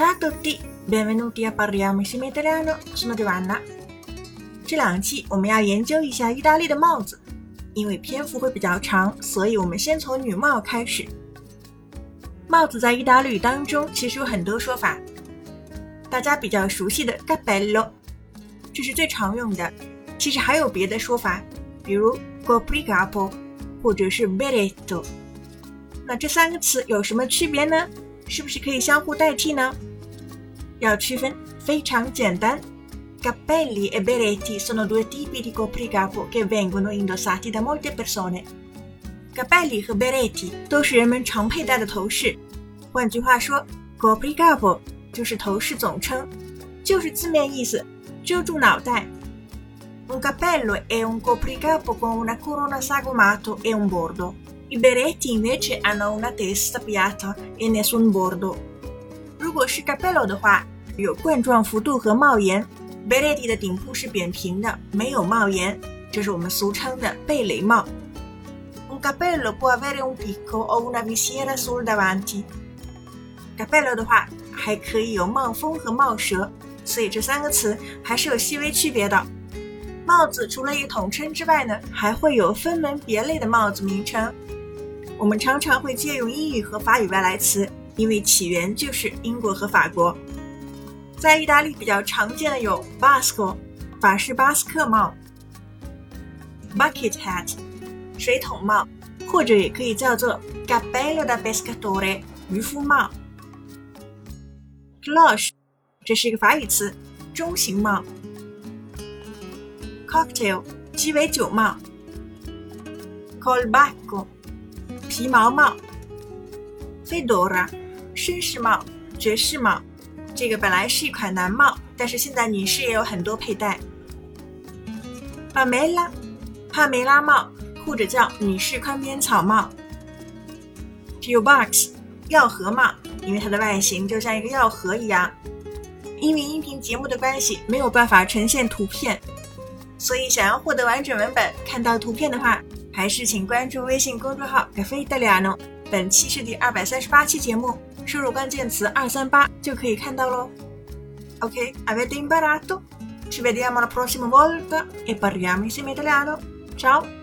Ciao a tutti, benvenuti a parliamo insieme italiano. Sono Giovanna。这两期我们要研究一下意大利的帽子，因为篇幅会比较长，所以我们先从女帽开始。帽子在意大利语当中其实有很多说法，大家比较熟悉的 cappello，这是最常用的。其实还有别的说法，比如 copricapo 或者是 beretto。那这三个词有什么区别呢？是不是可以相互代替呢？要区分非常简单，cappelli e berretti sono due tipi di copricapo che vengono indossati da molte persone。cappelli 和 berretti 都是人们常佩戴的头饰。换句话说，copricapo 就是头饰总称，就是字面意思，遮住脑袋。Un cappello è un copricapo con una corona sagomato e un bordo. I berretti invece hanno una testa piatta e nessun bordo. 如果是 cappello 的话， 有冠状幅度和帽檐；berretti 的顶部是扁平的，没有帽檐，这是我们俗称的贝雷帽。Un cappello può avere un picco o una visiera sul davanti. cappello 的话还可以有帽峰和帽舌，所以这三个词还是有细微区别的。帽子除了一个统称之外呢，还会有分门别类的帽子名称。我们常常会借用英语和法语外来词，因为起源就是英国和法国。在意大利比较常见的有 basco 法式巴斯克帽、bucket hat 水桶帽，或者也可以叫做 g a b e l l o da b e s c a t o r e 渔夫帽。cloche 这是一个法语词，中型帽。cocktail 鸡尾酒帽，colbacco 皮毛帽，fedora 绅士帽、爵士帽。这个本来是一款男帽，但是现在女士也有很多佩戴。帕梅拉帕梅拉帽，或者叫女士宽边草帽。pill box 药盒帽，因为它的外形就像一个药盒一样。因为音频节目的关系，没有办法呈现图片。所以，想要获得完整文本、看到图片的话，还是请关注微信公众号 “Cafe Italiano”。本期是第二百三十八期节目，输入关键词“二三八”就可以看到喽。OK, avete imparato? Ci vediamo la prossima volta e parliamo insieme italiano. Ciao!